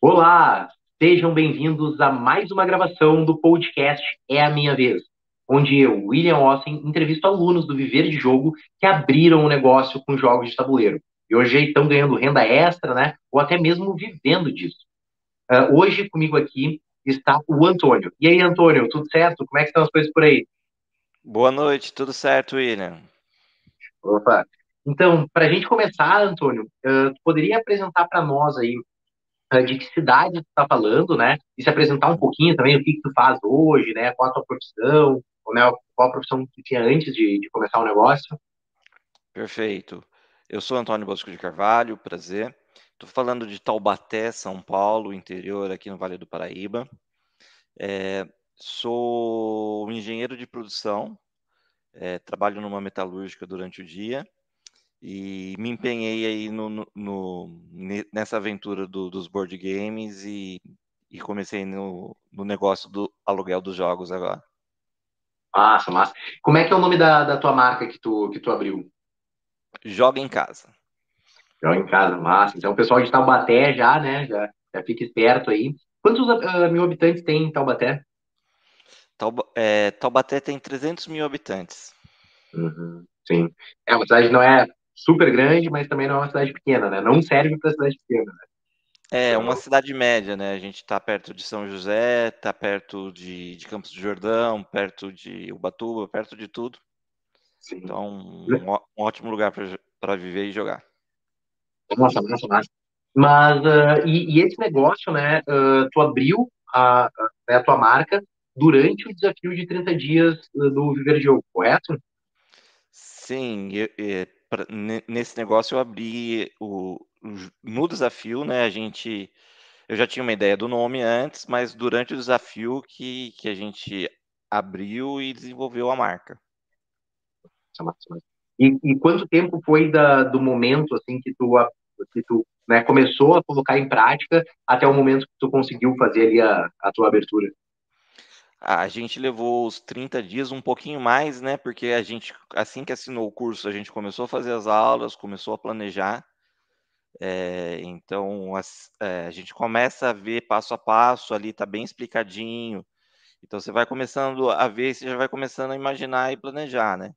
Olá, sejam bem-vindos a mais uma gravação do podcast É a Minha Vez, onde eu, William Ossen, entrevisto alunos do Viver de Jogo que abriram um negócio com jogos de tabuleiro e hoje estão ganhando renda extra, né? Ou até mesmo vivendo disso. Uh, hoje comigo aqui está o Antônio. E aí, Antônio, tudo certo? Como é que estão as coisas por aí? Boa noite, tudo certo, William? Opa. Então, para a gente começar, Antônio, uh, poderia apresentar para nós aí de que cidade tu está falando, né? E se apresentar um pouquinho também, o que, que tu faz hoje, né? Qual a tua profissão, ou, né, qual a profissão que tu tinha antes de, de começar o negócio. Perfeito. Eu sou Antônio Bosco de Carvalho, prazer. Estou falando de Taubaté, São Paulo, interior, aqui no Vale do Paraíba. É, sou engenheiro de produção, é, trabalho numa metalúrgica durante o dia e me empenhei aí no, no, no nessa aventura do, dos board games e, e comecei no, no, negócio do aluguel dos jogos agora. Massa, massa. Como é que é o nome da, da tua marca que tu, que tu abriu? Joga em casa. Joga em casa, massa. Então o pessoal de Taubaté já, né, já, já fica esperto aí. Quantos uh, mil habitantes tem em Taubaté? Tauba, é, Taubaté tem 300 mil habitantes. Uhum, sim. É uma cidade não é super grande, mas também não é uma cidade pequena, né? Não serve para cidade pequena, né? É, então, uma cidade média, né? A gente está perto de São José, está perto de, de, Campos do Jordão, perto de Ubatuba, perto de tudo. Sim. Então, um, um ótimo lugar para viver e jogar. Nossa, nossa, nossa. Mas, uh, e, e, esse negócio, né? Uh, tu abriu a, a, né, a, tua marca durante o desafio de 30 dias do Viver Jogo, correto? Sim, eu, eu, pra, nesse negócio eu abri o, no desafio, né? A gente eu já tinha uma ideia do nome antes, mas durante o desafio que, que a gente abriu e desenvolveu a marca. E, e quanto tempo foi da, do momento assim que tu, que tu né, começou a colocar em prática até o momento que tu conseguiu fazer ali a, a tua abertura? A gente levou os 30 dias, um pouquinho mais, né? Porque a gente, assim que assinou o curso, a gente começou a fazer as aulas, começou a planejar. É, então, as, é, a gente começa a ver passo a passo, ali tá bem explicadinho. Então, você vai começando a ver, você já vai começando a imaginar e planejar, né?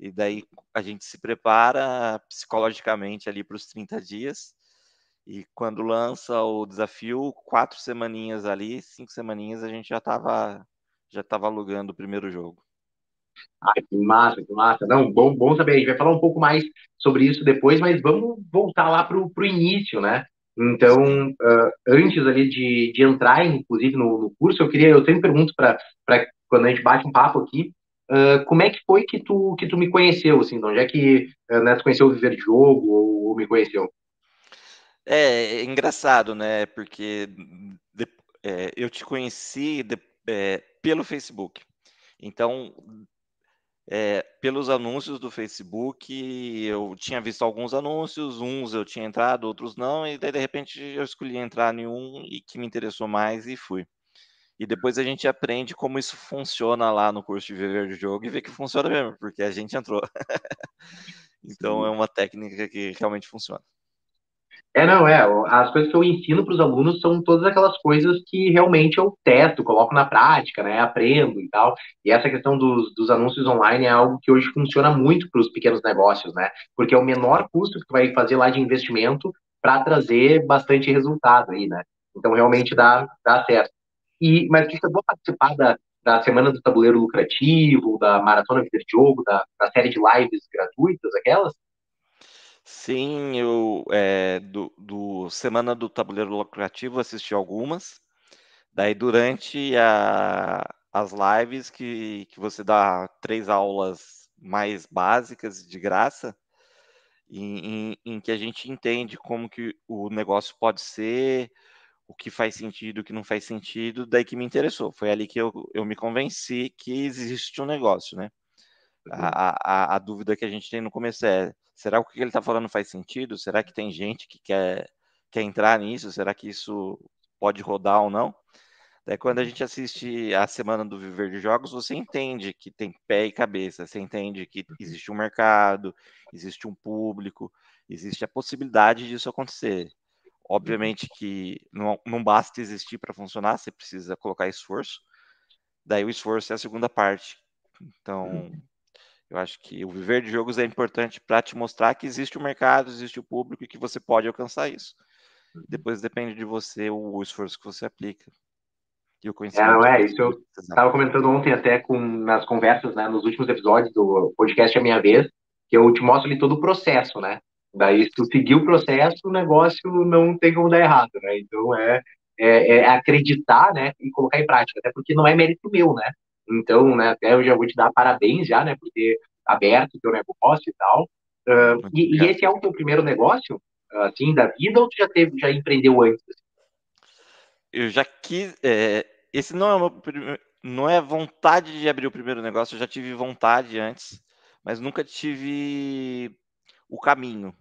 E daí a gente se prepara psicologicamente ali para os 30 dias. E quando lança o desafio, quatro semaninhas ali, cinco semaninhas, a gente já estava já tava alugando o primeiro jogo. Ai, que massa, que massa. Não, bom, bom saber. A gente vai falar um pouco mais sobre isso depois, mas vamos voltar lá para o início, né? Então, uh, antes ali de, de entrar, inclusive, no, no, curso, eu queria, eu sempre pergunto para quando a gente bate um papo aqui, uh, como é que foi que tu, que tu me conheceu, assim, de onde é que uh, né, tu conheceu o Viver de Jogo ou, ou me conheceu? É, é engraçado, né? Porque de, é, eu te conheci de, é, pelo Facebook. Então, é, pelos anúncios do Facebook, eu tinha visto alguns anúncios, uns eu tinha entrado, outros não, e daí de repente eu escolhi entrar em um e que me interessou mais e fui. E depois a gente aprende como isso funciona lá no curso de Viver de Jogo e vê que funciona mesmo, porque a gente entrou. então é uma técnica que realmente funciona. É, não, é. As coisas que eu ensino para os alunos são todas aquelas coisas que realmente eu testo, coloco na prática, né? Aprendo e tal. E essa questão dos, dos anúncios online é algo que hoje funciona muito para os pequenos negócios, né? Porque é o menor custo que tu vai fazer lá de investimento para trazer bastante resultado aí, né? Então realmente dá, dá certo. E, mas você chegou participar da, da Semana do Tabuleiro Lucrativo, da Maratona Viver Jogo, da, da série de lives gratuitas, aquelas? Sim, eu é, do, do Semana do Tabuleiro Lucrativo assisti algumas. Daí durante a, as lives que, que você dá três aulas mais básicas de graça, em, em, em, que a gente entende como que o negócio pode ser, o que faz sentido, o que não faz sentido, daí que me interessou. Foi ali que eu, eu me convenci que existe um negócio, né? A, a, a dúvida que a gente tem no começo é será que o que ele está falando faz sentido? Será que tem gente que quer, quer entrar nisso? Será que isso pode rodar ou não? Daí quando a gente assiste a semana do Viver de Jogos, você entende que tem pé e cabeça, você entende que existe um mercado, existe um público, existe a possibilidade disso acontecer. Obviamente que não, não basta existir para funcionar, você precisa colocar esforço. Daí o esforço é a segunda parte. Então, eu acho que o viver de jogos é importante para te mostrar que existe o mercado, existe o público e que você pode alcançar isso. Depois depende de você o esforço que você aplica. E o conhecimento. É, não é, isso eu estava comentando ontem até com nas conversas, né, nos últimos episódios do podcast A Minha Vez, que eu te mostro ali todo o processo, né? Daí, se tu seguir o processo, o negócio não tem como dar errado, né? Então, é, é, é acreditar, né, e colocar em prática, até porque não é mérito meu, né? Então, né, até eu já vou te dar parabéns já, né, por ter aberto o teu negócio e tal. Uh, e, e, esse é o teu primeiro negócio, assim, da vida, ou tu já teve, já empreendeu antes? Eu já quis. É, esse não é meu não é vontade de abrir o primeiro negócio, eu já tive vontade antes, mas nunca tive o caminho.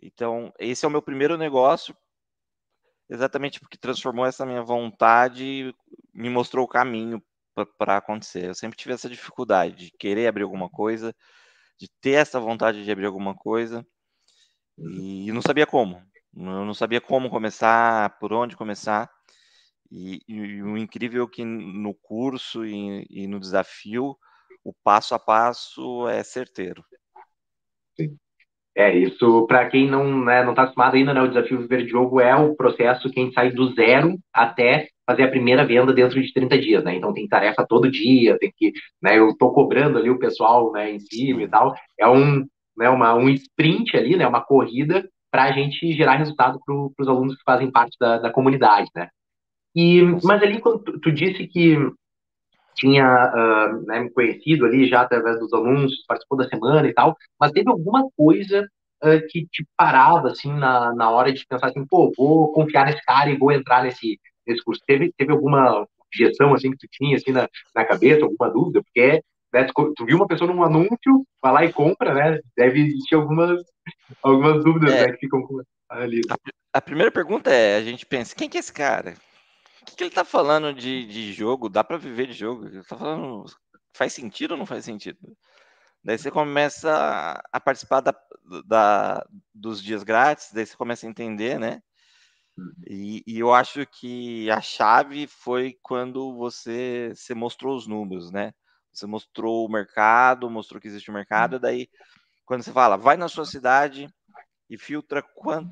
Então, esse é o meu primeiro negócio, exatamente porque transformou essa minha vontade, me mostrou o caminho para acontecer. Eu sempre tive essa dificuldade de querer abrir alguma coisa, de ter essa vontade de abrir alguma coisa e não sabia como. Eu não sabia como começar, por onde começar. E, e o incrível é que no curso e, e, no desafio, o passo a passo é certeiro. Sim. É, isso, para quem não né, não está acostumado ainda, né, o desafio Viver de Jogo é o processo que a gente sai do zero até fazer a primeira venda dentro de 30 dias, né? Então tem tarefa todo dia, tem que, né, eu estou cobrando ali o pessoal, né, em cima e tal. É um, né, uma, um sprint ali, né, uma corrida para a gente gerar resultado para os alunos que fazem parte da, da comunidade, né? E, mas ali quando tu, tu disse que tinha uh, né, me conhecido ali já através dos anúncios, participou da semana e tal, mas teve alguma coisa uh, que te parava, assim, na, na hora de pensar assim, pô, vou confiar nesse cara e vou entrar nesse, nesse curso? Teve, teve alguma objeção, assim, que tu tinha, assim, na, na cabeça, alguma dúvida? Porque né, tu, tu, viu uma pessoa num anúncio, vai lá e compra, né? Deve existir algumas, algumas dúvidas, é, né, que ficam ali. A, a primeira pergunta é, a gente pensa, quem que é esse cara? O que, que ele tá falando de, de jogo? Dá para viver de jogo? Ele tá falando. Faz sentido ou não faz sentido? Daí você começa a participar da, da, dos dias grátis, daí você começa a entender, né? Uhum. E, e, eu acho que a chave foi quando você, você mostrou os números, né? Você mostrou o mercado, mostrou que existe um mercado, daí quando você fala, vai na sua cidade e filtra quant,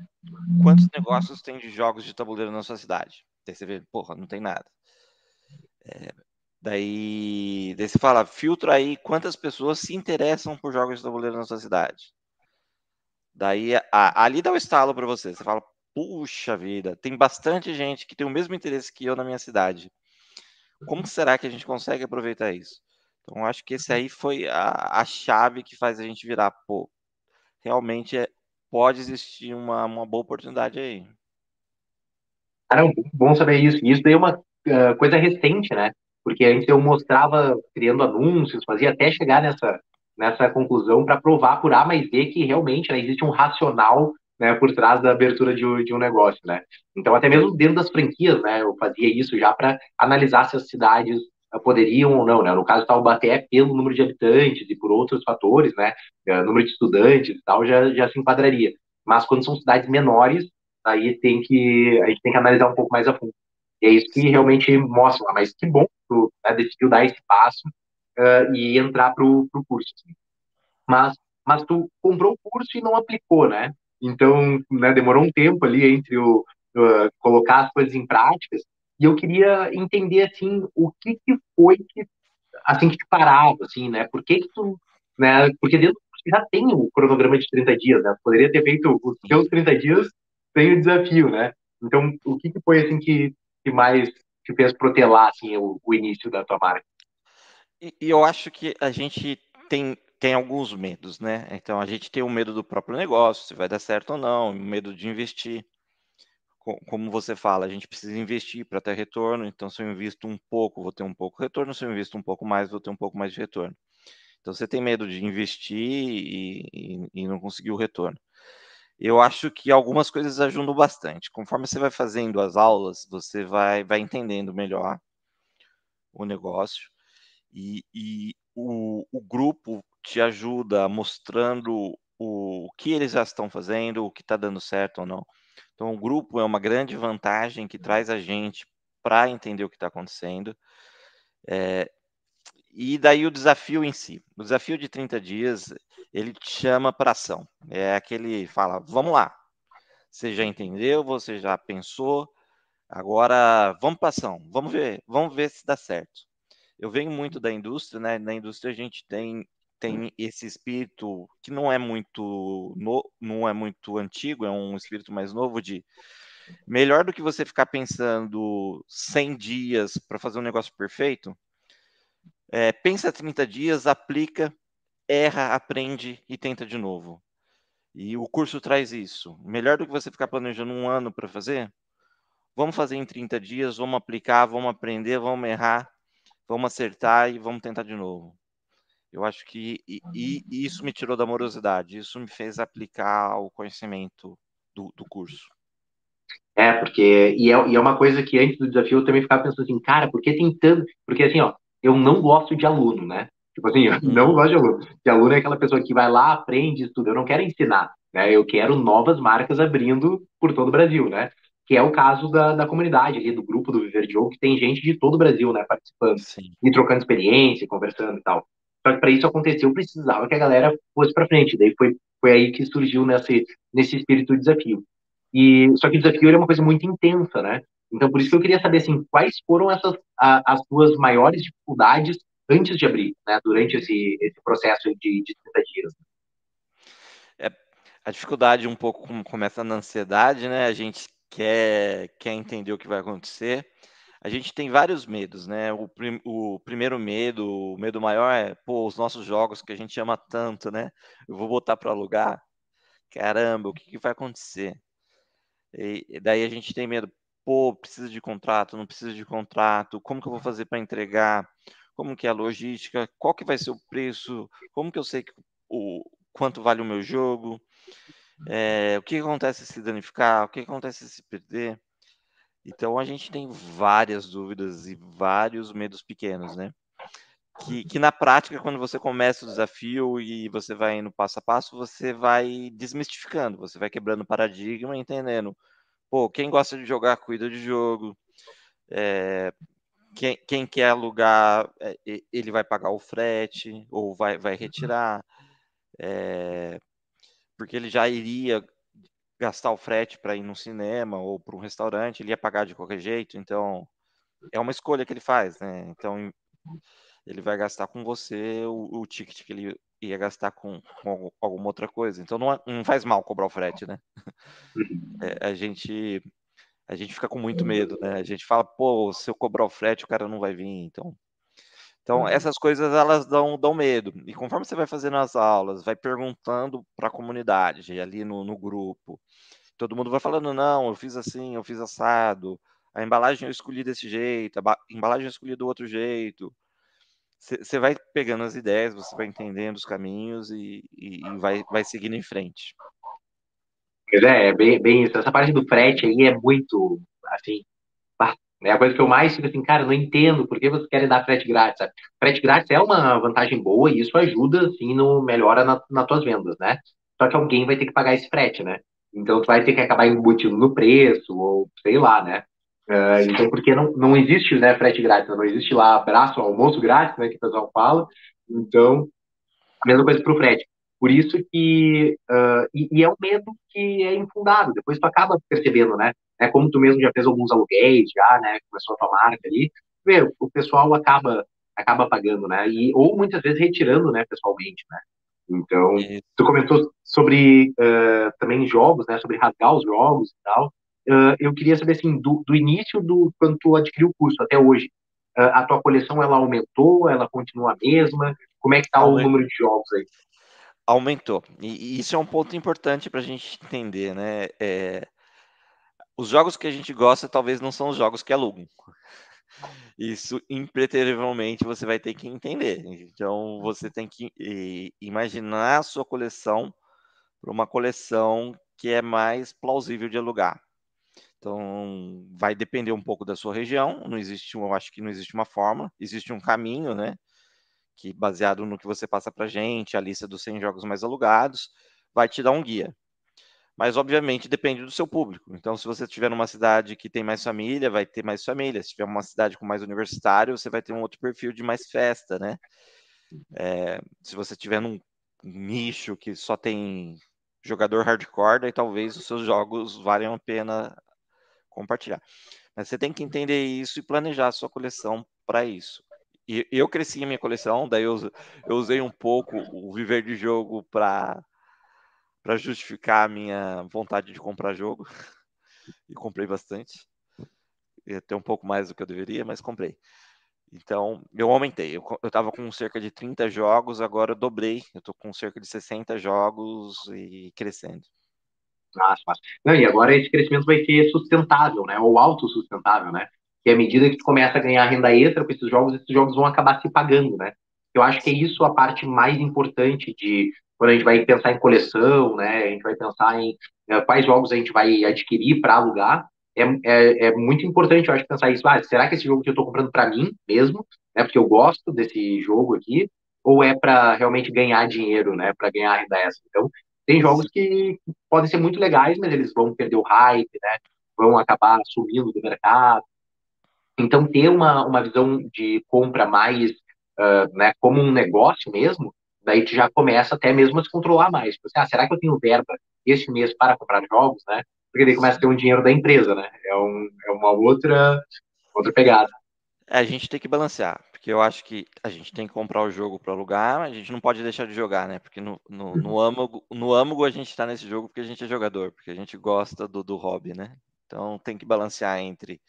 quantos negócios tem de jogos de tabuleiro na sua cidade. Daí você vê, porra, não tem nada. É, daí, daí você fala, filtra aí quantas pessoas se interessam por jogos de tabuleiro na sua cidade. Daí, a, ali dá o estalo para você. Você fala, puxa vida, tem bastante gente que tem o mesmo interesse que eu na minha cidade. Como será que a gente consegue aproveitar isso? Então, acho que esse aí foi a, a chave que faz a gente virar, pô, realmente é, pode existir uma, uma boa oportunidade aí. Cara, bom saber isso. Isso daí é uma uh, coisa recente, né? Porque antes eu mostrava criando anúncios, fazia até chegar nessa, nessa conclusão para provar por A mais B que realmente né, existe um racional né, por trás da abertura de, de, um negócio, né? Então, até mesmo dentro das franquias, né, eu fazia isso já para analisar se as cidades uh, poderiam ou não, né? No caso, Taubaté, pelo número de habitantes e por outros fatores, né, uh, número de estudantes e tal, já, já se enquadraria. Mas quando são cidades menores, aí tem que a gente tem que analisar um pouco mais a fundo. E é isso que realmente mostra lá. Mas que bom que tu né, decidiu dar esse passo uh, e entrar para o curso. Assim. Mas, mas tu comprou o curso e não aplicou, né? Então, né, demorou um tempo ali entre o uh, colocar as coisas em práticas. E eu queria entender assim o que, que foi que assim que te parava, assim, né? Por que que tu, né? Porque dentro já tem o cronograma de 30 dias, né? Poderia ter feito os seus 30 dias tem o desafio, né? Então, o que, que foi assim que, que mais te fez protelar assim o, o início da tua marca? E, e, eu acho que a gente tem tem alguns medos, né? Então a gente tem o medo do próprio negócio, se vai dar certo ou não, o medo de investir. Como você fala, a gente precisa investir para ter retorno. Então, se eu invisto um pouco, vou ter um pouco de retorno. Se eu invisto um pouco mais, vou ter um pouco mais de retorno. Então, você tem medo de investir e, e, e não conseguir o retorno eu acho que algumas coisas ajudam bastante. Conforme você vai fazendo as aulas, você vai, vai entendendo melhor o negócio e, e o, o, grupo te ajuda mostrando o, que eles já estão fazendo, o que está dando certo ou não. Então, o grupo é uma grande vantagem que traz a gente para entender o que está acontecendo. É, e daí o desafio em si. O desafio de 30 dias, ele te chama para ação. É aquele, fala, vamos lá. Você já entendeu, você já pensou, agora vamos para ação, vamos ver, vamos ver se dá certo. Eu venho muito da indústria, né? Na indústria a gente tem tem esse espírito que não é muito no, não é muito antigo, é um espírito mais novo de melhor do que você ficar pensando 100 dias para fazer um negócio perfeito, é, pensa 30 dias, aplica, erra, aprende e tenta de novo. E o curso traz isso. Melhor do que você ficar planejando um ano para fazer, vamos fazer em 30 dias, vamos aplicar, vamos aprender, vamos errar, vamos acertar e vamos tentar de novo. Eu acho que e, e isso me tirou da morosidade, isso me fez aplicar o conhecimento do, do curso. É, porque e é, e é uma coisa que antes do desafio eu também ficava pensando assim, cara, por que tem tanto. Porque assim, ó, eu não gosto de aluno, né? Tipo assim, eu uhum. não gosto de aluno. De aluno é aquela pessoa que vai lá, aprende, estuda. Eu não quero ensinar, né? Eu quero novas marcas abrindo por todo o Brasil, né? Que é o caso da, da comunidade ali, do grupo do Viver Jogo, que tem gente de todo o Brasil, né? Participando. Sim. E trocando experiência, conversando e tal. Só que para isso acontecer, eu precisava que a galera fosse para frente. Daí foi, foi aí que surgiu nesse, nesse espírito de desafio. E só que o desafio era uma coisa muito intensa, né? Então por isso que eu queria saber assim, quais foram essas a, as suas maiores dificuldades antes de abrir, né? Durante esse, esse processo de, de 30 dias. É, a dificuldade um pouco começa na ansiedade, né? A gente quer quer entender o que vai acontecer a gente tem vários medos, né? O, prim, o, primeiro medo, o medo maior é, pô, os nossos jogos que a gente ama tanto, né? Eu vou botar para alugar. Caramba, o que, que vai acontecer? E, e, daí a gente tem medo, pô, precisa de contrato, não precisa de contrato, como que eu vou fazer para entregar? Como que é a logística? Qual que vai ser o preço? Como que eu sei que, o quanto vale o meu jogo? É, o que acontece se danificar? O que acontece se perder? Então a gente tem várias dúvidas e vários medos pequenos, né? Que, que na prática, quando você começa o desafio e você vai indo passo a passo, você vai desmistificando, você vai quebrando paradigma, entendendo. Pô, quem gosta de jogar, cuida de jogo. É, quem, quem, quer alugar, é, ele vai pagar o frete ou vai, vai retirar. É, porque ele já iria gastar o frete para ir no cinema ou para um restaurante, ele ia pagar de qualquer jeito, então é uma escolha que ele faz, né? Então ele vai gastar com você o, o ticket que ele ia gastar com, com alguma outra coisa. Então não, é, não, faz mal cobrar o frete, né? É, a gente a gente fica com muito medo, né? A gente fala, pô, se eu cobrar o frete, o cara não vai vir, então então, essas coisas elas dão, dão medo. E conforme você vai fazendo as aulas, vai perguntando para a comunidade, ali no, no grupo, todo mundo vai falando: não, eu fiz assim, eu fiz assado, a embalagem eu escolhi desse jeito, a embalagem eu escolhi do outro jeito. Você vai pegando as ideias, você vai entendendo os caminhos e, e, e vai, vai seguindo em frente. É, é bem, bem isso. Essa parte do frete aí é muito, assim, é a coisa que eu mais fico assim, cara, não entendo por que vocês querem dar frete grátis. Frete grátis é uma vantagem boa e isso ajuda, assim, no melhora na, nas tuas vendas, né? Só que alguém vai ter que pagar esse frete, né? Então tu vai ter que acabar embutindo no preço, ou sei lá, né? Uh, então, porque não, não existe né, frete grátis, não existe lá abraço, almoço grátis, né, que o pessoal fala. Então, a mesma coisa para o frete. Por isso que. Uh, e, e, é um medo que é infundado. Depois tu acaba percebendo, né? É como tu mesmo já fez alguns aluguéis, já, né? Começou a tua marca ali. Vê, o pessoal acaba acaba pagando, né? E, ou muitas vezes retirando, né, pessoalmente, né? Então, tu comentou sobre uh, também jogos, né? Sobre rasgar os jogos e tal. Uh, eu queria saber, assim, do, do início do quando tu adquiriu o curso até hoje, uh, a tua coleção, ela aumentou? Ela continua a mesma? Como é que tá o número de jogos aí? Aumentou. E, isso é um ponto importante para a gente entender, né? É, os jogos que a gente gosta talvez não são os jogos que alugam. Isso, impreterivelmente, você vai ter que entender. Então, você tem que imaginar a sua coleção para uma coleção que é mais plausível de alugar. Então, vai depender um pouco da sua região. Não existe, eu acho que não existe uma forma, existe um caminho, né? que baseado no que você passa para gente, a lista dos 100 jogos mais alugados, vai te dar um guia. Mas, obviamente, depende do seu público. Então, se você estiver numa cidade que tem mais família, vai ter mais família. Se tiver uma cidade com mais universitário, você vai ter um outro perfil de mais festa, né? É, se você estiver num nicho que só tem jogador hardcore, daí talvez os seus jogos valham a pena compartilhar. Mas você tem que entender isso e planejar a sua coleção para isso. E eu cresci a minha coleção, daí eu, eu usei um pouco o viver de jogo para para justificar a minha vontade de comprar jogo. E comprei bastante. Ter um pouco mais do que eu deveria, mas comprei. Então, eu aumentei. Eu, eu tava com cerca de 30 jogos, agora eu dobrei. Eu tô com cerca de 60 jogos e crescendo. Nossa, mas... Não, e agora esse crescimento vai ser sustentável, né? Ou autossustentável, né? Que à medida que tu começa a ganhar renda extra com esses jogos, esses jogos vão acabar se pagando, né? Eu acho que é isso a parte mais importante de quando a gente vai pensar em coleção, né, a gente vai pensar em né, quais jogos a gente vai adquirir para alugar, é, é, é, muito importante, eu acho, pensar isso. Ah, será que esse jogo que eu estou comprando para mim mesmo, né, porque eu gosto desse jogo aqui, ou é para realmente ganhar dinheiro, né, para ganhar extra? Então, tem jogos que podem ser muito legais, mas eles vão perder o hype, né, vão acabar sumindo do mercado. Então, ter uma, uma visão de compra mais, uh, né, como um negócio mesmo, daí tu já começa até mesmo a se controlar mais. Tipo assim, ah, será que eu tenho verba este mês para comprar jogos, né? Porque daí começa a ter um dinheiro da empresa, né? É, um, é uma outra, outra pegada. É, a gente tem que balancear, porque eu acho que a gente tem que comprar o jogo para alugar, mas a gente não pode deixar de jogar, né? Porque no, no, no, âmago, no âmago a gente está nesse jogo porque a gente é jogador, porque a gente gosta do, do hobby, né? Então tem que balancear entre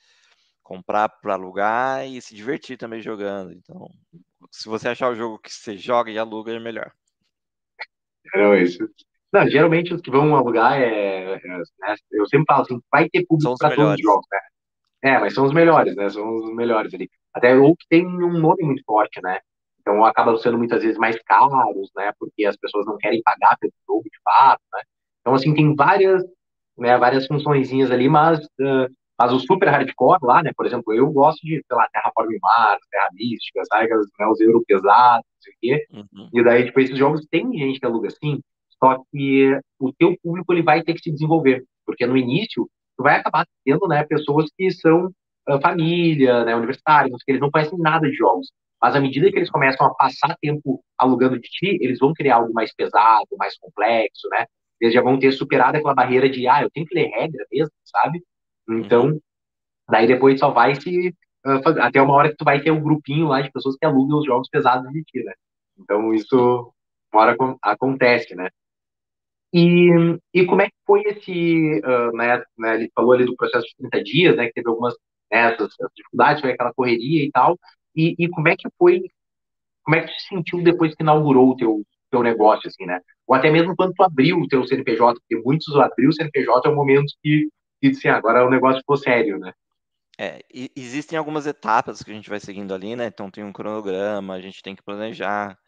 comprar para alugar e se divertir também jogando. Então, se você achar o jogo que você joga e aluga, é melhor. Não, isso. Não, geralmente os que vão alugar é, é né, eu sempre falo assim, vai ter público para todos os jogos, né? É, mas são os melhores, né? São os melhores ali. Até o que tem um nome muito forte, né? Então acabam sendo muitas vezes mais caros, né? Porque as pessoas não querem pagar pelo jogo de fato, né? Então, assim, tem várias, né, várias funçõezinhas ali, mas uh, mas o super hardcore lá, né, por exemplo, eu gosto de, sei lá, Terraform Mars, Terra Mística, sabe, né, os euro pesados, não sei o quê. Uhum. E daí, tipo, esses jogos tem gente que aluga assim, só que o teu público, ele vai ter que se desenvolver, porque no início, tu vai acabar tendo, né, pessoas que são uh, família, né, universitários, que eles não conhecem nada de jogos. Mas à medida que eles começam a passar tempo alugando de ti, eles vão criar algo mais pesado, mais complexo, né? Eles já vão ter superado aquela barreira de, ah, eu tenho que ler regra mesmo, sabe? Então, daí depois só vai se. Uh, até uma hora que tu vai ter um grupinho lá de pessoas que alugam os jogos pesados de ti, né? Então, isso uma hora acontece, né? E, e como é que foi esse. Uh, né, né, ele falou ali do processo de 30 dias, né? Que teve algumas né, essas, essas dificuldades, foi aquela correria e tal. E, e como é que foi. Como é que tu se sentiu depois que inaugurou o teu, teu negócio, assim, né? Ou até mesmo quando tu abriu o teu CNPJ, porque muitos abriu o CNPJ é um momento que e assim, agora o negócio ficou sério, né? É, existem algumas etapas que a gente vai seguindo ali, né? Então tem um cronograma, a gente tem que planejar.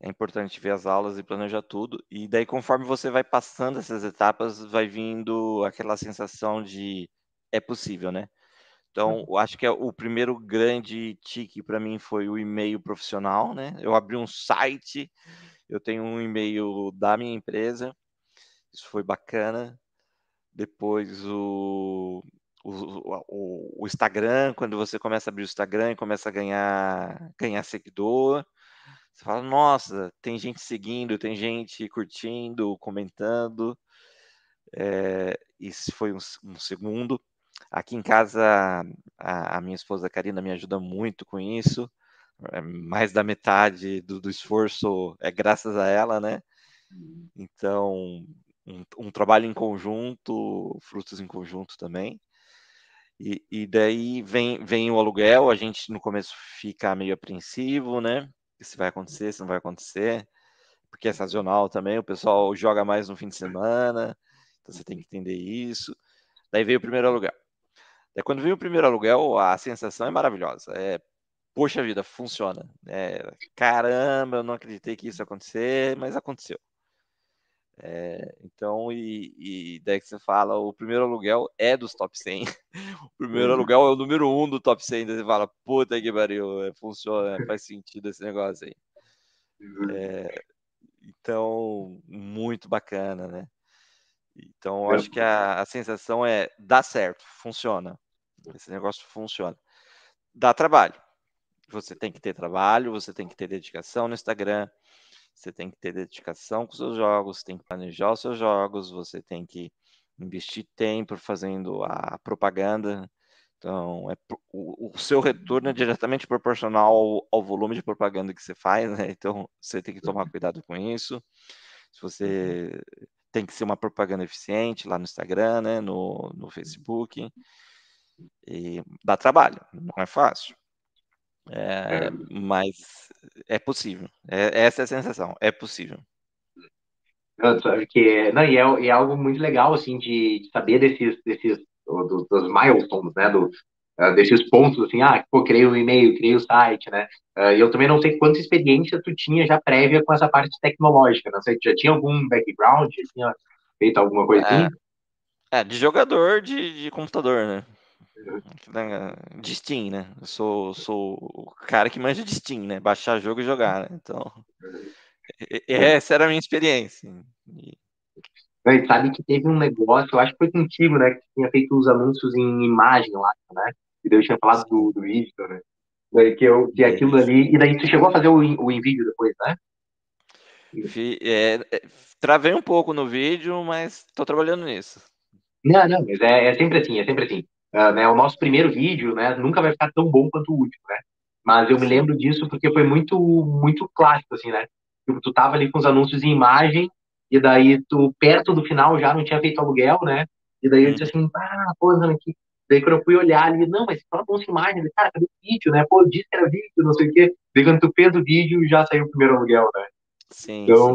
É importante ver as aulas e planejar tudo. E daí, conforme você vai passando essas etapas, vai vindo aquela sensação de é possível, né? Então, eu acho que é o primeiro grande tique para mim foi o e-mail profissional, né? Eu abri um site, eu tenho um e-mail da minha empresa, isso foi bacana depois o, o, o, Instagram, quando você começa a abrir o Instagram e começa a ganhar, ganhar seguidor, você fala, nossa, tem gente seguindo, tem gente curtindo, comentando. É, isso foi um, um, segundo. Aqui em casa, a, a, minha esposa Karina me ajuda muito com isso. É, mais da metade do, do esforço é graças a ela, né? Uhum. Então, um, um, trabalho em conjunto, frutos em conjunto também. E, e, daí vem, vem o aluguel, a gente no começo fica meio apreensivo, né? Se vai acontecer, se não vai acontecer, porque é sazonal também, o pessoal joga mais no fim de semana, então você tem que entender isso. Daí veio o primeiro aluguel. Daí quando veio o primeiro aluguel, a sensação é maravilhosa. É, poxa vida, funciona. É, caramba, eu não acreditei que isso ia acontecer, mas aconteceu. É, então, e, e, daí que você fala, o primeiro aluguel é dos top 100. o primeiro uhum. aluguel é o número 1 um do top 100. Daí você fala, puta que pariu, é, funciona, faz sentido esse negócio aí. Uhum. É, então, muito bacana, né? Então, acho que a, a sensação é dá certo, funciona. Esse negócio funciona. Dá trabalho. Você tem que ter trabalho, você tem que ter dedicação no Instagram, você tem que ter dedicação com os seus jogos, tem que planejar os seus jogos, você tem que investir tempo fazendo a propaganda. Então, é, o, o seu retorno é diretamente proporcional ao, ao, volume de propaganda que você faz, né? Então, você tem que tomar cuidado com isso. Se você tem que ser uma propaganda eficiente lá no Instagram, né? No, no Facebook. E dá trabalho, não é fácil. É, mas é possível. É, essa é a sensação. É possível. Que, não, e, é, é algo muito legal, assim, de, de saber desses, desses dos, dos milestones, né, do, uh, desses pontos, assim, ah, pô, criei o um e-mail, criei o um site, né, uh, e eu também não sei quanta experiência tu tinha já prévia com essa parte tecnológica, não sei, já tinha algum background, já tinha feito alguma coisa assim? É, de jogador de, de computador, né, de Steam, né? Eu sou, sou o cara que manja de Steam, né? Baixar jogo e jogar, né? Então, essa era a minha experiência. E... sabe que teve um negócio, eu acho que foi contigo, né? Que tinha feito os anúncios em imagem lá, né? E daí eu tinha falado do, do vídeo, né? Que, eu, que aquilo ali. E daí tu chegou a fazer o, o envíio depois, né? É, é, travei um pouco no vídeo, mas tô trabalhando nisso. Não, não, mas é, é sempre assim, é sempre assim. Uh, né, o nosso primeiro vídeo, né, nunca vai ficar tão bom quanto o último, né? Mas eu me lembro disso porque foi muito, muito clássico, assim, né? Tipo, tu tava ali com os anúncios em imagem e daí tu, perto do final, já não tinha feito aluguel, né? E daí eu disse assim, ah, pô, aqui. Daí quando eu fui olhar ali, não, mas fala com imagem, cara, cadê o vídeo, né? Pô, eu disse que era vídeo, não sei o quê. Daí quando tu fez o vídeo, já saiu o primeiro aluguel, né? Sim, então,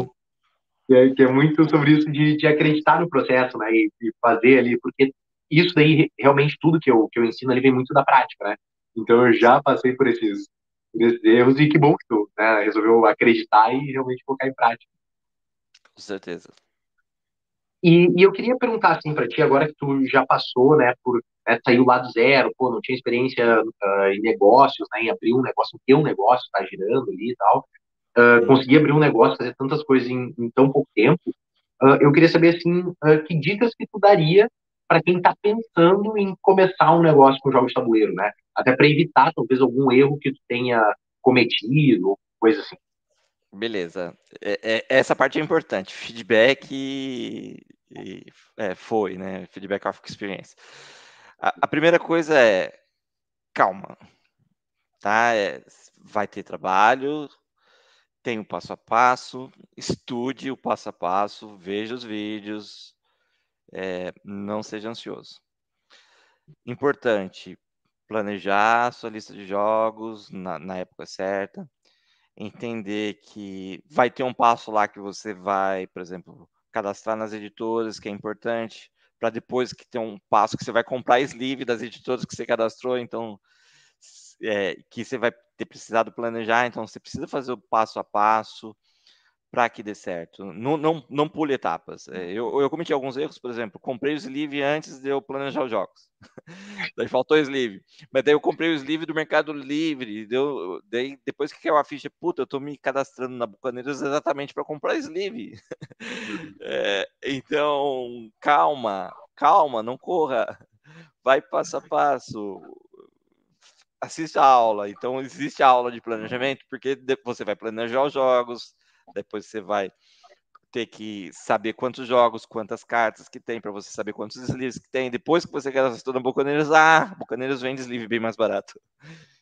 sim. É, que é muito sobre isso de, de acreditar no processo, né? E, e fazer ali, porque isso daí, realmente, tudo que eu, que eu ensino ali vem muito da prática, né? Então, eu já passei por esses, por esses erros e que bom que tu né, resolveu acreditar e realmente colocar em prática. Com certeza. E, e eu queria perguntar, assim, para ti, agora que tu já passou, né, por né, saiu lá do zero, pô, não tinha experiência uh, em negócios, né, em abrir um negócio, ter um negócio, tá girando ali e tal, uh, conseguir abrir um negócio, fazer tantas coisas em, em tão pouco tempo, uh, eu queria saber, assim, que dicas que tu daria para quem está pensando em começar um negócio com jogos de tabuleiro, né? Até para evitar talvez algum erro que tu tenha cometido, coisa assim. Beleza. É, é, essa parte é importante. Feedback e, e, é, foi, né? Feedback of experience. A, a primeira coisa é calma, tá? É, vai ter trabalho, tem o passo a passo, estude o passo a passo, veja os vídeos, é, não seja ansioso. Importante, planejar a sua lista de jogos na, na época certa, entender que vai ter um passo lá que você vai, por exemplo, cadastrar nas editoras, que é importante, para depois que ter um passo que você vai comprar sleeve das editoras que você cadastrou, então é, que você vai ter precisado planejar, então você precisa fazer o passo a passo, para que dê certo. Não, não, não pule etapas. É, eu, eu cometi alguns erros, por exemplo, comprei o sleeve antes de eu planejar os jogos. daí faltou o sleeve. Mas daí eu comprei o sleeve do Mercado Livre. Deu, daí depois que caiu a ficha, puta, eu tô me cadastrando na Bucaneiros exatamente para comprar sleeve. é, então, calma, calma, não corra. Vai passo a passo assiste a aula. Então, existe a aula de planejamento, porque você vai planejar os jogos, depois você vai ter que saber quantos jogos, quantas cartas que tem, para você saber quantos sleeves que tem. Depois que você cadastra no Bucaneiros, ah, Bucaneiros vende sleeve bem mais barato.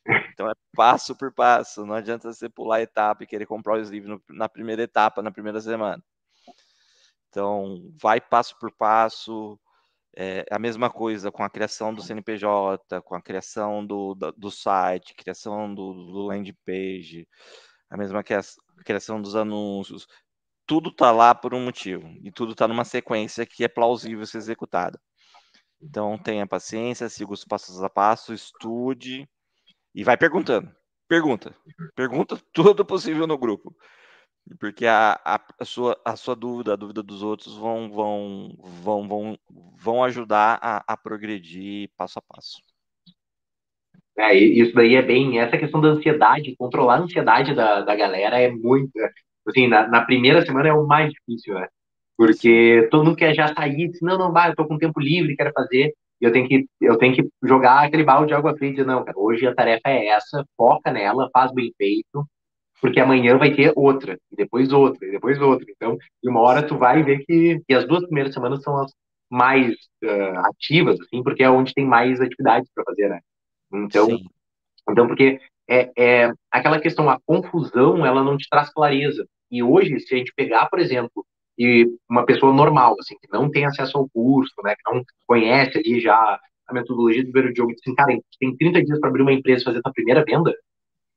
Então é passo por passo. Não adianta você pular a etapa e querer comprar o sleeve no, na primeira etapa, na primeira semana. Então, vai passo por passo. É a mesma coisa com a criação do CNPJ, com a criação do, do, do site, criação do, do landing page, a mesma que criação dos anúncios, tudo está lá por um motivo e tudo está numa sequência que é plausível ser executada. Então tenha paciência, siga os passos a passo, estude e vai perguntando. Pergunta, pergunta tudo possível no grupo, porque a, a, a, sua, a sua dúvida, a dúvida dos outros vão vão vão vão, vão ajudar a, a progredir passo a passo. É, isso daí é bem. Essa questão da ansiedade, controlar a ansiedade da, da galera é muito. Assim, na, na primeira semana é o mais difícil, né? Porque todo mundo quer já sair, diz, não, não, vai, eu tô com tempo livre, quero fazer, e eu tenho que, eu tenho que jogar aquele balde de água fria e dizer, não, cara, hoje a tarefa é essa, foca nela, faz bem feito, porque amanhã vai ter outra, e depois outra, e depois outra. Então, de uma hora tu vai ver que, que as duas primeiras semanas são as mais uh, ativas, assim, porque é onde tem mais atividades para fazer, né? Então, Sim. então porque é, é aquela questão, a confusão, ela não te traz clareza. E hoje, se a gente pegar, por exemplo, e uma pessoa normal, assim, que não tem acesso ao curso, né, que não conhece ali já a metodologia do primeiro jogo, assim, cara, tem 30 dias para abrir uma empresa e fazer a primeira venda,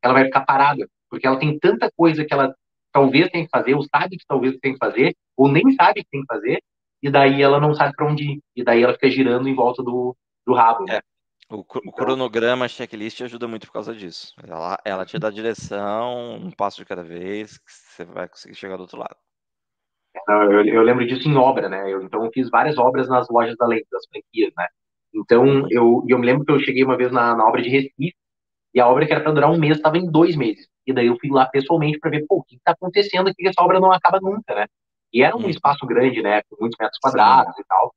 ela vai ficar parada, porque ela tem tanta coisa que ela talvez tenha que fazer, ou sabe que talvez tem que fazer, ou nem sabe que tem que fazer, e daí ela não sabe para onde ir, e daí ela fica girando em volta do, do rabo. Né? É. O, o então, cronograma, checklist ajuda muito por causa disso. Ela, ela te dá direção, um passo de cada vez, que você vai conseguir chegar do outro lado. Eu, eu lembro disso em obra, né? Eu, então, eu fiz várias obras nas lojas da Lente, das franquias, né? Então, uhum. eu, eu me lembro que eu cheguei uma vez na, na obra de Recife, e a obra que era para durar um mês estava em dois meses. E daí eu fui lá pessoalmente para ver, pô, o que está acontecendo aqui, que essa obra não acaba nunca, né? E era um uhum. espaço grande, né? Com muitos metros quadrados Sim. e tal.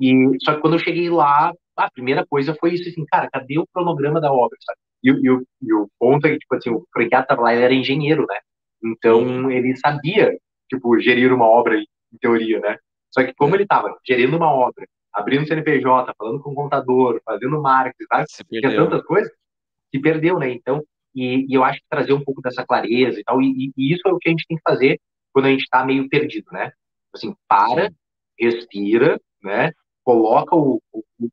E, só que quando eu cheguei lá, a primeira coisa foi isso, assim, cara, cadê o cronograma da obra, sabe? E, e, e o ponto é que, tipo assim, o franqueado tava lá, ele era engenheiro, né? Então, ele sabia, tipo, gerir uma obra em teoria, né? Só que como é. ele tava gerindo uma obra, abrindo CNPJ, falando com o contador, fazendo marketing, sabe? Tinha tantas coisas, se perdeu, né? Então, e, e, eu acho que trazer um pouco dessa clareza e tal, e, e, isso é o que a gente tem que fazer quando a gente está meio perdido, né? Assim, para, respira, né? Coloca o, o, o,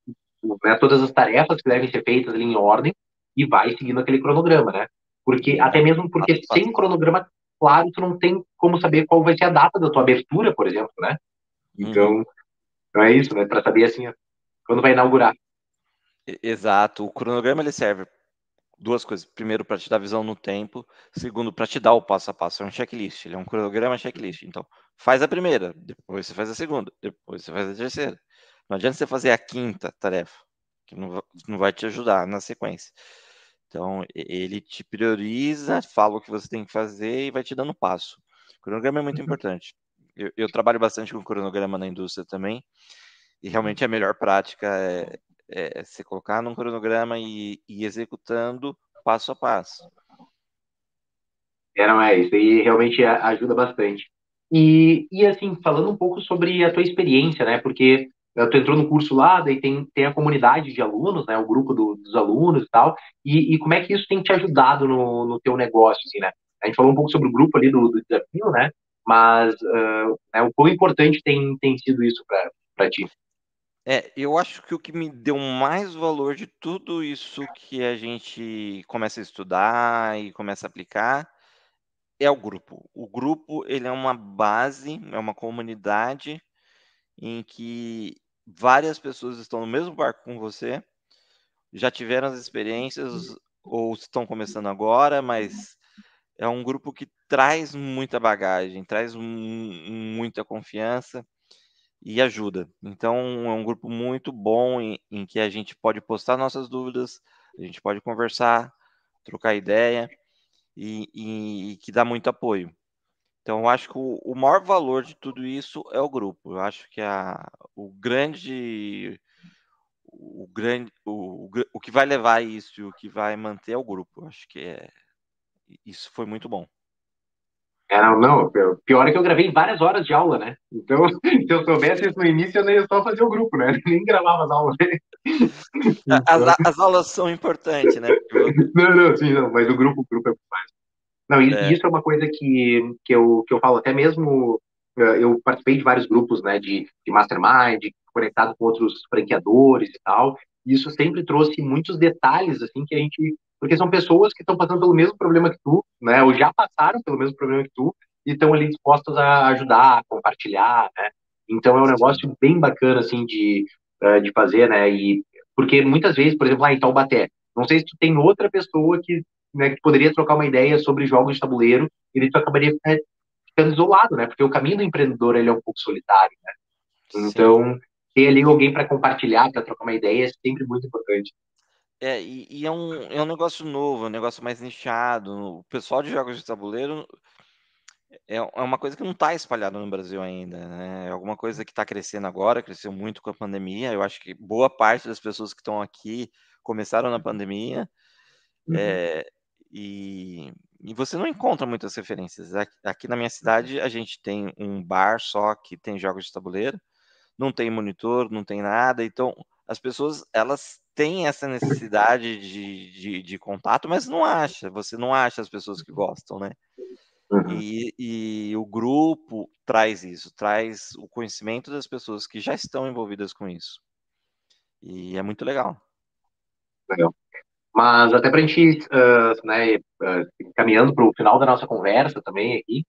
né, todas as tarefas que devem ser feitas ali em ordem e vai seguindo aquele cronograma, né? Porque, até mesmo porque sem cronograma claro, tu não tem como saber qual vai ser a data da tua abertura, por exemplo, né? Então, uhum. então é isso, né? Para saber, assim, quando vai inaugurar. Exato. O cronograma, ele serve duas coisas. Primeiro, para te dar visão no tempo. Segundo, para te dar o passo a passo. É um checklist. Ele é um cronograma checklist. Então, faz a primeira, depois você faz a segunda, depois você faz a terceira. Não adianta você fazer a quinta tarefa, que não, não vai te ajudar na sequência. Então, ele te prioriza, fala o que você tem que fazer e vai te dando passo. O cronograma é muito uhum. importante. Eu, eu, trabalho bastante com cronograma na indústria também, e realmente a melhor prática é, é, se colocar num cronograma e, e executando passo a passo. É, não é, isso aí realmente ajuda bastante. E, e assim, falando um pouco sobre a tua experiência, né, porque tu entrou no curso lá, daí tem, tem a comunidade de alunos, né, o grupo do, dos alunos e tal, e, e, como é que isso tem te ajudado no, no teu negócio, assim, né? A gente falou um pouco sobre o grupo ali do, do desafio, né, mas uh, né, o quão importante tem, tem sido isso para ti? É, eu acho que o que me deu mais valor de tudo isso que a gente começa a estudar e começa a aplicar é o grupo. O grupo, ele é uma base, é uma comunidade em que várias pessoas estão no mesmo barco com você, já tiveram as experiências ou estão começando agora, mas é um grupo que traz muita bagagem, traz muita confiança e ajuda. Então, é um grupo muito bom em, em, que a gente pode postar nossas dúvidas, a gente pode conversar, trocar ideia e, e, e que dá muito apoio. Então, eu acho que o, o, maior valor de tudo isso é o grupo. Eu acho que a, o grande. O, grande o, o que vai levar isso e o que vai manter é o grupo. Eu acho que é, isso foi muito bom. É, não, não, pior é que eu gravei várias horas de aula, né? Então, se eu soubesse isso no início, eu nem ia só fazer o grupo, né? Nem gravava as aulas. As, as aulas são importantes, né? Não, não, sim, não, mas o grupo, o grupo é mais. Não, é. isso é uma coisa que, que, eu, que eu falo, até mesmo eh, eu participei de vários grupos, né, de, de mastermind, conectado com outros franqueadores e tal, e isso sempre trouxe muitos detalhes, assim, que a gente porque são pessoas que estão passando pelo mesmo problema que tu, né? Ou já passaram pelo mesmo problema que tu e estão ali dispostas a ajudar, a compartilhar, né? Então é um negócio bem bacana assim de eh, de fazer, né? E porque muitas vezes, por exemplo, lá em Taubaté, não sei se tu tem outra pessoa que, né, que poderia trocar uma ideia sobre jogos de tabuleiro e tu acabaria ficando isolado, né? Porque o caminho do empreendedor ele é um pouco solitário, né? Então Sim. ter ali alguém para compartilhar, para trocar uma ideia é sempre muito importante. É, e, e é, um, é um negócio novo, é um negócio mais nichado. O pessoal de jogos de tabuleiro é, é uma coisa que não está espalhada no Brasil ainda, né? É alguma coisa que está crescendo agora, cresceu muito com a pandemia. Eu acho que boa parte das pessoas que estão aqui começaram na pandemia. Uhum. É, e, e, você não encontra muitas referências. Aqui, na minha cidade, a gente tem um bar só que tem jogos de tabuleiro, não tem monitor, não tem nada. Então, as pessoas elas têm essa necessidade de, de, de contato, mas não acha. Você não acha as pessoas que gostam, né? Uhum. E, e, o grupo traz isso, traz o conhecimento das pessoas que já estão envolvidas com isso. E é muito legal. Legal. Mas até para a gente, uh, né, uh, caminhando para o final da nossa conversa também aqui,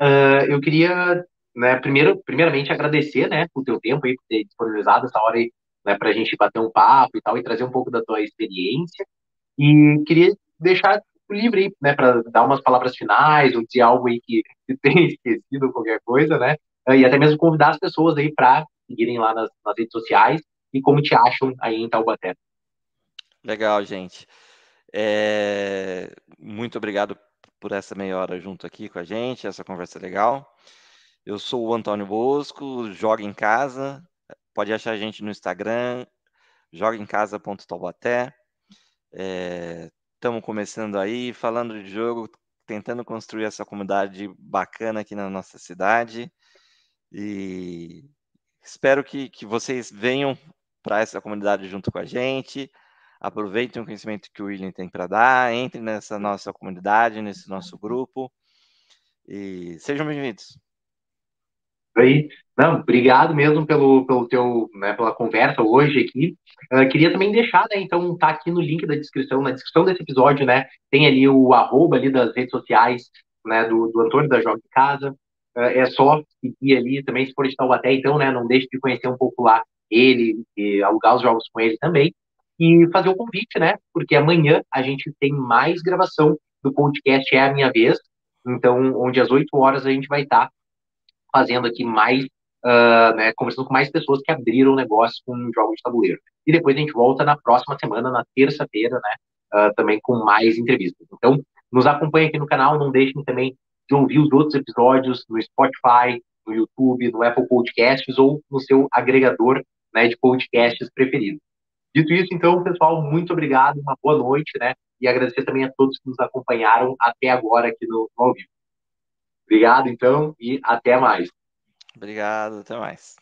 uh, eu queria, né, primeiro, primeiramente agradecer, né, o teu tempo aí, por ter disponibilizado essa hora aí, né, para a gente bater um papo e tal, e trazer um pouco da tua experiência. E queria deixar livre aí, né, para dar umas palavras finais, ou dizer algo aí que, que tem esquecido, qualquer coisa, né, e até mesmo convidar as pessoas aí para seguirem lá nas, nas redes sociais e como te acham aí em Taubaté. Legal, gente. É... Muito obrigado por essa meia hora junto aqui com a gente, essa conversa legal. Eu sou o Antônio Bosco, joga em casa. Pode achar a gente no Instagram, jogaemcasa.taubaté. Estamos é... começando aí, falando de jogo, tentando construir essa comunidade bacana aqui na nossa cidade. E espero que, que vocês venham para essa comunidade junto com a gente aproveitem o conhecimento que o William tem para dar, entrem nessa nossa comunidade, nesse nosso grupo e sejam bem-vindos. Aí, não, obrigado mesmo pelo, pelo teu, né, pela conversa hoje aqui. Uh, queria também deixar, né, então tá aqui no link da descrição, na descrição desse episódio, né, tem ali o arroba ali das redes sociais, né, do, do Antônio da Joga em Casa. Uh, é só seguir ali também, se for de Taubaté, então, né, não deixe de conhecer um pouco lá ele e alugar os jogos com ele também e fazer o convite, né? Porque amanhã a gente tem mais gravação do podcast É a Minha Vez, então, onde às 8 horas a gente vai estar tá fazendo aqui mais, uh, né, conversando com mais pessoas que abriram negócio com jogos de tabuleiro. E depois a gente volta na próxima semana, na terça-feira, né, uh, também com mais entrevistas. Então, nos acompanhe aqui no canal, não deixem também de ouvir os outros episódios no Spotify, no YouTube, no Apple Podcasts ou no seu agregador né, de podcasts preferido. Dito isso, então, pessoal, muito obrigado, uma boa noite, né? E agradecer também a todos que nos acompanharam até agora aqui no, no ao vivo. Obrigado, então, e até mais. Obrigado, até mais.